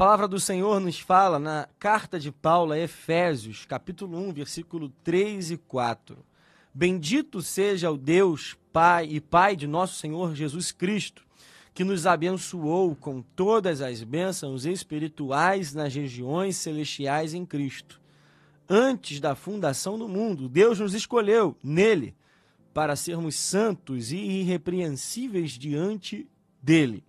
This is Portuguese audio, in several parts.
Palavra do Senhor nos fala na carta de Paulo a Efésios, capítulo 1, versículo 3 e 4. Bendito seja o Deus, Pai e Pai de nosso Senhor Jesus Cristo, que nos abençoou com todas as bênçãos espirituais nas regiões celestiais em Cristo. Antes da fundação do mundo, Deus nos escolheu nele para sermos santos e irrepreensíveis diante dele.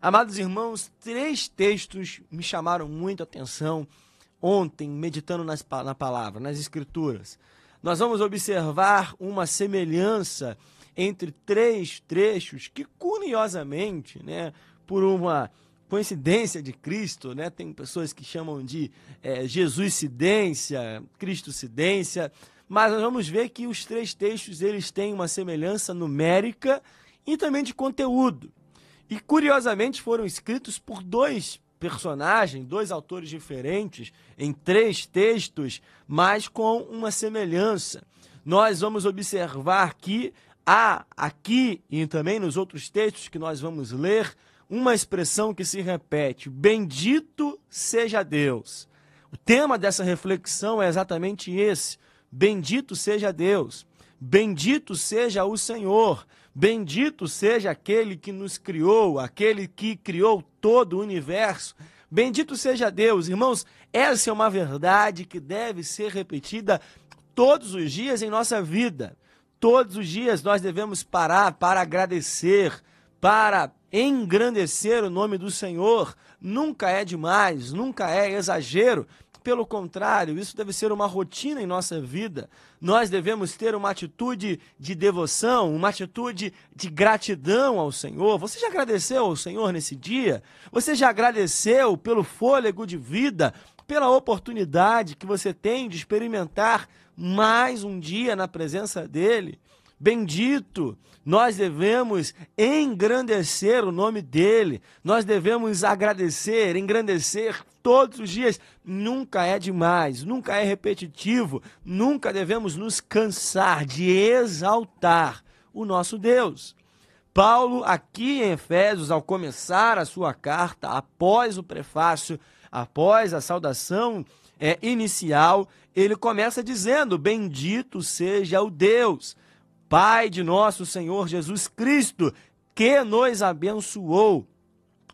Amados irmãos, três textos me chamaram muito a atenção ontem, meditando nas, na palavra, nas escrituras. Nós vamos observar uma semelhança entre três trechos que, curiosamente, né, por uma coincidência de Cristo, né, tem pessoas que chamam de é, Jesuscidência, Cristocidência, mas nós vamos ver que os três textos eles têm uma semelhança numérica e também de conteúdo. E curiosamente foram escritos por dois personagens, dois autores diferentes, em três textos, mas com uma semelhança. Nós vamos observar que há aqui e também nos outros textos que nós vamos ler uma expressão que se repete: Bendito seja Deus. O tema dessa reflexão é exatamente esse: Bendito seja Deus. Bendito seja o Senhor. Bendito seja aquele que nos criou, aquele que criou todo o universo. Bendito seja Deus. Irmãos, essa é uma verdade que deve ser repetida todos os dias em nossa vida. Todos os dias nós devemos parar para agradecer, para engrandecer o nome do Senhor. Nunca é demais, nunca é exagero pelo contrário, isso deve ser uma rotina em nossa vida. Nós devemos ter uma atitude de devoção, uma atitude de gratidão ao Senhor. Você já agradeceu ao Senhor nesse dia? Você já agradeceu pelo fôlego de vida, pela oportunidade que você tem de experimentar mais um dia na presença dele? Bendito, nós devemos engrandecer o nome dele, nós devemos agradecer, engrandecer todos os dias. Nunca é demais, nunca é repetitivo, nunca devemos nos cansar de exaltar o nosso Deus. Paulo, aqui em Efésios, ao começar a sua carta, após o prefácio, após a saudação é, inicial, ele começa dizendo: Bendito seja o Deus Pai de nosso Senhor Jesus Cristo, que nos abençoou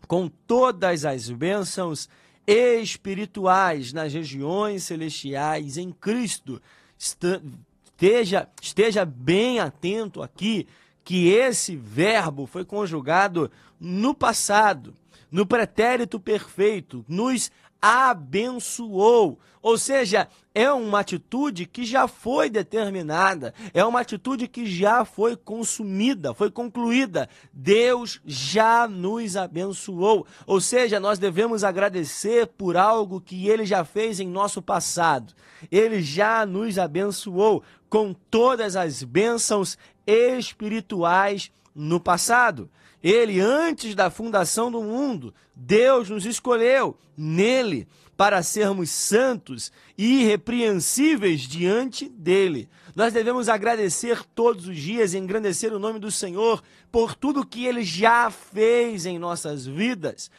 com todas as bênçãos espirituais nas regiões celestiais em Cristo. Esteja, esteja bem atento aqui que esse verbo foi conjugado no passado, no pretérito perfeito, nos abençoou. Ou seja, é uma atitude que já foi determinada, é uma atitude que já foi consumida, foi concluída. Deus já nos abençoou. Ou seja, nós devemos agradecer por algo que ele já fez em nosso passado. Ele já nos abençoou com todas as bênçãos espirituais no passado. Ele, antes da fundação do mundo, Deus nos escolheu nele para sermos santos e irrepreensíveis diante dele. Nós devemos agradecer todos os dias e engrandecer o nome do Senhor por tudo que ele já fez em nossas vidas.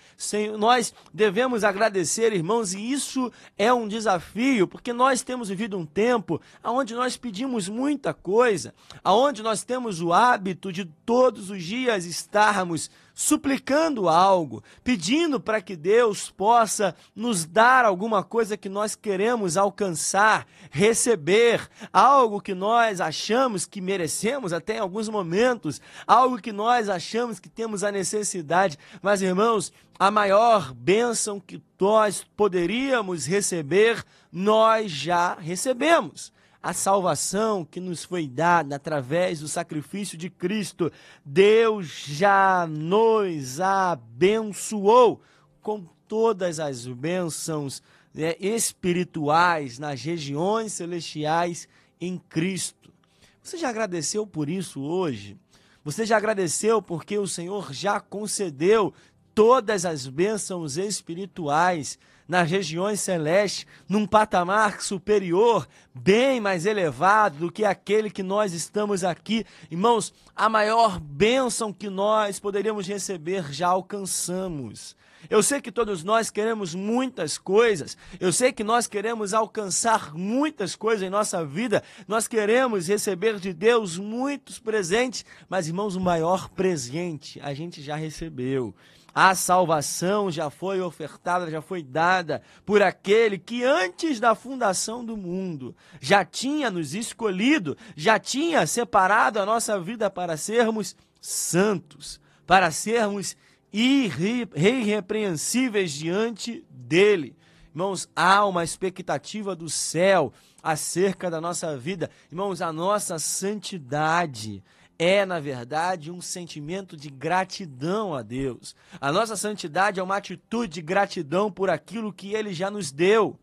nós devemos agradecer, irmãos, e isso é um desafio, porque nós temos vivido um tempo onde nós pedimos muita coisa, onde nós temos o hábito de todos os dias estarmos suplicando algo, pedindo para que Deus possa nos dar alguma coisa que nós queremos alcançar, receber, algo que nós achamos que merecemos até em alguns momentos, algo que nós achamos que temos a necessidade. Mas, irmãos, a maior bênção que nós poderíamos receber, nós já recebemos a salvação que nos foi dada através do sacrifício de Cristo, Deus já nos abençoou com todas as bênçãos né, espirituais nas regiões celestiais em Cristo. Você já agradeceu por isso hoje? Você já agradeceu porque o Senhor já concedeu todas as bênçãos espirituais nas regiões celestes, num patamar superior, bem mais elevado do que aquele que nós estamos aqui. Irmãos, a maior bênção que nós poderíamos receber já alcançamos. Eu sei que todos nós queremos muitas coisas, eu sei que nós queremos alcançar muitas coisas em nossa vida, nós queremos receber de Deus muitos presentes, mas irmãos, o maior presente a gente já recebeu. A salvação já foi ofertada, já foi dada por aquele que antes da fundação do mundo já tinha nos escolhido, já tinha separado a nossa vida para sermos santos, para sermos irrepreensíveis diante dele. Irmãos, há uma expectativa do céu acerca da nossa vida. Irmãos, a nossa santidade é, na verdade, um sentimento de gratidão a Deus. A nossa santidade é uma atitude de gratidão por aquilo que Ele já nos deu.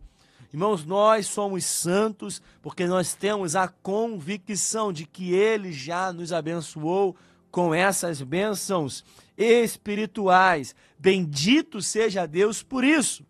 Irmãos, nós somos santos porque nós temos a convicção de que Ele já nos abençoou com essas bênçãos espirituais. Bendito seja Deus por isso.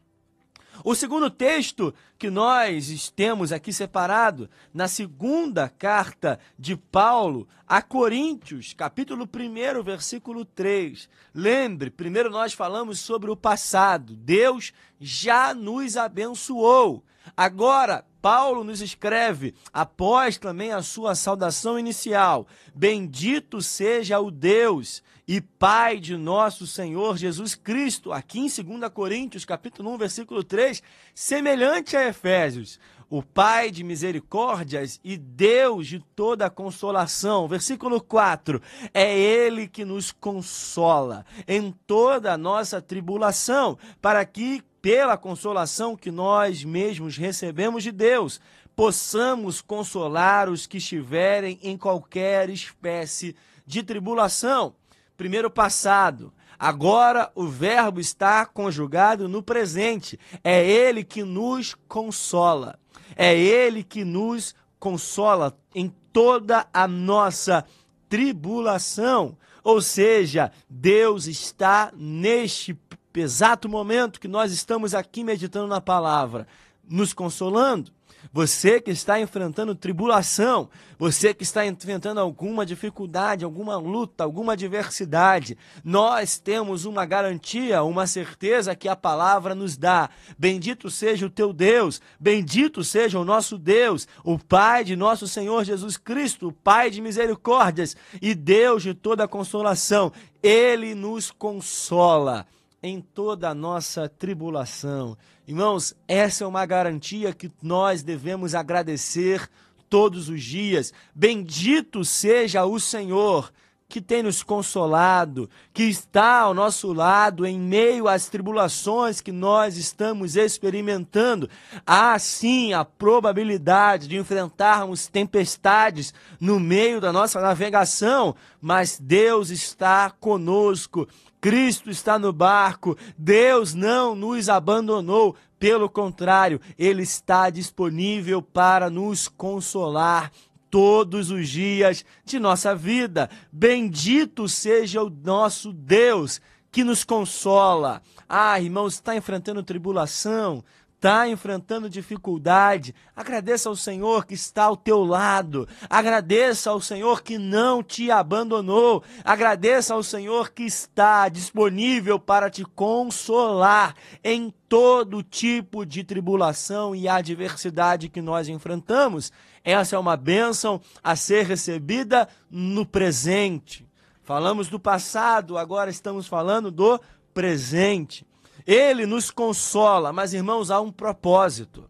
O segundo texto que nós temos aqui separado, na segunda carta de Paulo a Coríntios, capítulo 1, versículo 3. Lembre, primeiro nós falamos sobre o passado. Deus já nos abençoou. Agora, Paulo nos escreve, após também a sua saudação inicial: Bendito seja o Deus e Pai de nosso Senhor Jesus Cristo, aqui em 2 Coríntios, capítulo 1, versículo 3, semelhante a Efésios, o Pai de misericórdias e Deus de toda consolação. Versículo 4: É Ele que nos consola em toda a nossa tribulação, para que, pela consolação que nós mesmos recebemos de Deus, possamos consolar os que estiverem em qualquer espécie de tribulação primeiro passado. Agora o verbo está conjugado no presente. É ele que nos consola. É ele que nos consola em toda a nossa tribulação. Ou seja, Deus está neste exato momento que nós estamos aqui meditando na palavra, nos consolando. Você que está enfrentando tribulação, você que está enfrentando alguma dificuldade, alguma luta, alguma adversidade, nós temos uma garantia, uma certeza que a palavra nos dá. Bendito seja o teu Deus, bendito seja o nosso Deus, o Pai de nosso Senhor Jesus Cristo, o Pai de misericórdias e Deus de toda consolação. Ele nos consola em toda a nossa tribulação. Irmãos, essa é uma garantia que nós devemos agradecer todos os dias. Bendito seja o Senhor que tem nos consolado, que está ao nosso lado em meio às tribulações que nós estamos experimentando. Há sim a probabilidade de enfrentarmos tempestades no meio da nossa navegação, mas Deus está conosco. Cristo está no barco, Deus não nos abandonou, pelo contrário, Ele está disponível para nos consolar todos os dias de nossa vida. Bendito seja o nosso Deus que nos consola. Ah, irmãos, está enfrentando tribulação, está enfrentando dificuldade, agradeça ao Senhor que está ao teu lado, agradeça ao Senhor que não te abandonou, agradeça ao Senhor que está disponível para te consolar em todo tipo de tribulação e adversidade que nós enfrentamos. Essa é uma bênção a ser recebida no presente. Falamos do passado, agora estamos falando do presente. Ele nos consola, mas irmãos, há um propósito.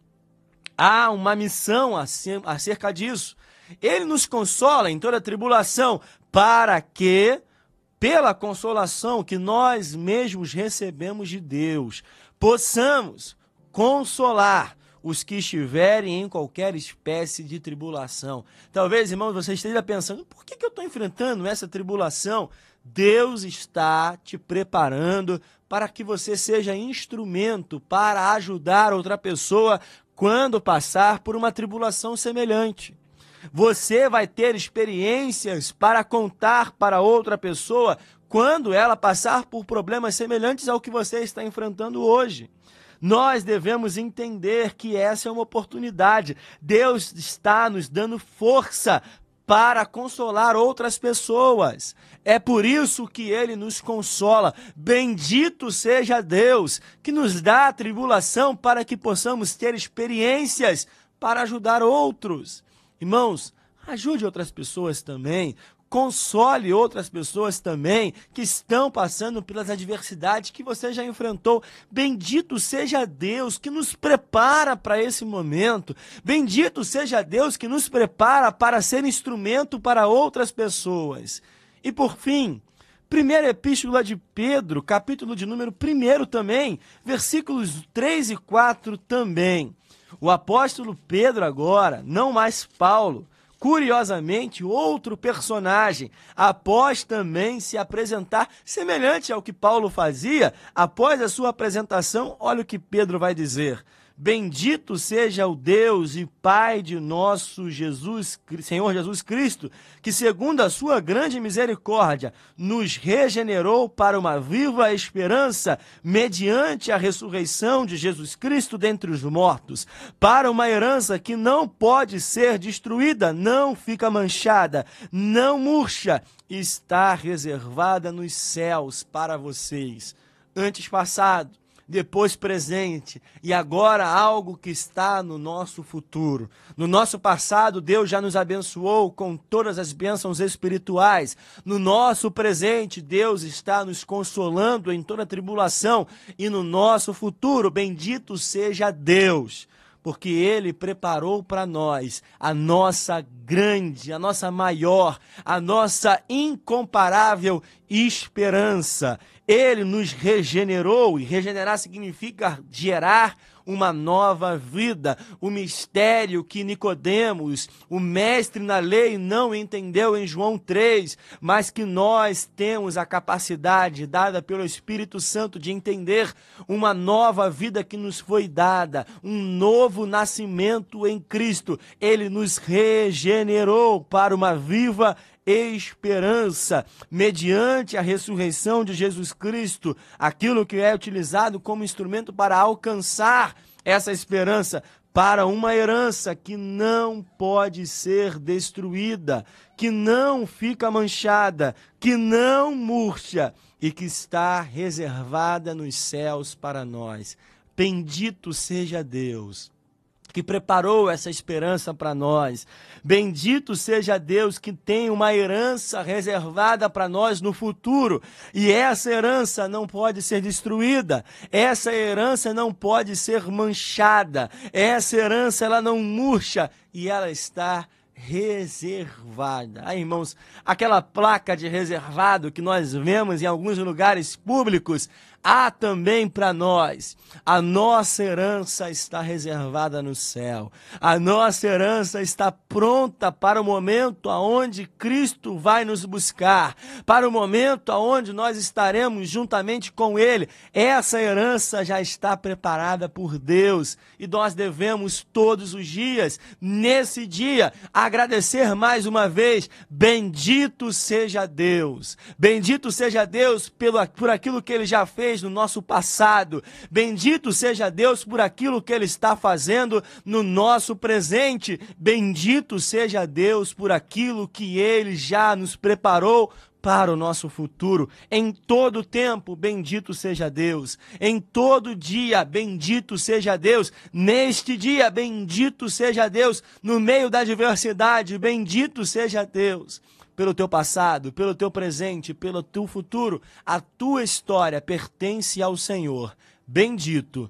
Há uma missão acerca disso. Ele nos consola em toda tribulação, para que, pela consolação que nós mesmos recebemos de Deus, possamos consolar os que estiverem em qualquer espécie de tribulação. Talvez, irmãos, você esteja pensando: por que, que eu estou enfrentando essa tribulação? Deus está te preparando para que você seja instrumento para ajudar outra pessoa quando passar por uma tribulação semelhante. Você vai ter experiências para contar para outra pessoa quando ela passar por problemas semelhantes ao que você está enfrentando hoje. Nós devemos entender que essa é uma oportunidade. Deus está nos dando força para consolar outras pessoas. É por isso que ele nos consola. Bendito seja Deus que nos dá a tribulação para que possamos ter experiências para ajudar outros. Irmãos, ajude outras pessoas também console outras pessoas também que estão passando pelas adversidades que você já enfrentou. Bendito seja Deus que nos prepara para esse momento. Bendito seja Deus que nos prepara para ser instrumento para outras pessoas. E por fim, Primeira epístola de Pedro, capítulo de número 1 também, versículos 3 e 4 também. O apóstolo Pedro agora, não mais Paulo, Curiosamente, outro personagem, após também se apresentar semelhante ao que Paulo fazia, após a sua apresentação, olha o que Pedro vai dizer. Bendito seja o Deus e Pai de nosso Jesus, Senhor Jesus Cristo, que segundo a sua grande misericórdia nos regenerou para uma viva esperança mediante a ressurreição de Jesus Cristo dentre os mortos, para uma herança que não pode ser destruída, não fica manchada, não murcha, está reservada nos céus para vocês. Antes passado, depois presente e agora algo que está no nosso futuro. No nosso passado, Deus já nos abençoou com todas as bênçãos espirituais. No nosso presente, Deus está nos consolando em toda tribulação e no nosso futuro, bendito seja Deus porque ele preparou para nós a nossa grande, a nossa maior, a nossa incomparável esperança. Ele nos regenerou e regenerar significa gerar uma nova vida. O mistério que Nicodemos, o mestre na lei, não entendeu em João 3, mas que nós temos a capacidade dada pelo Espírito Santo de entender uma nova vida que nos foi dada, um novo nascimento em Cristo. Ele nos regenerou para uma viva esperança, mediante a ressurreição de Jesus Cristo, aquilo que é utilizado como instrumento para alcançar essa esperança para uma herança que não pode ser destruída, que não fica manchada, que não murcha e que está reservada nos céus para nós. Bendito seja Deus que preparou essa esperança para nós. Bendito seja Deus que tem uma herança reservada para nós no futuro. E essa herança não pode ser destruída. Essa herança não pode ser manchada. Essa herança ela não murcha e ela está reservada. Ah, irmãos, aquela placa de reservado que nós vemos em alguns lugares públicos, há também para nós. A nossa herança está reservada no céu. A nossa herança está pronta para o momento aonde Cristo vai nos buscar, para o momento aonde nós estaremos juntamente com ele. Essa herança já está preparada por Deus e nós devemos todos os dias, nesse dia, agradecer mais uma vez. Bendito seja Deus. Bendito seja Deus pelo, por aquilo que ele já fez no nosso passado. Bendito seja Deus por aquilo que Ele está fazendo no nosso presente. Bendito seja Deus por aquilo que Ele já nos preparou para o nosso futuro. Em todo tempo, bendito seja Deus. Em todo dia, bendito seja Deus. Neste dia, bendito seja Deus. No meio da adversidade, bendito seja Deus pelo teu passado, pelo teu presente, pelo teu futuro. A tua história pertence ao Senhor. Bendito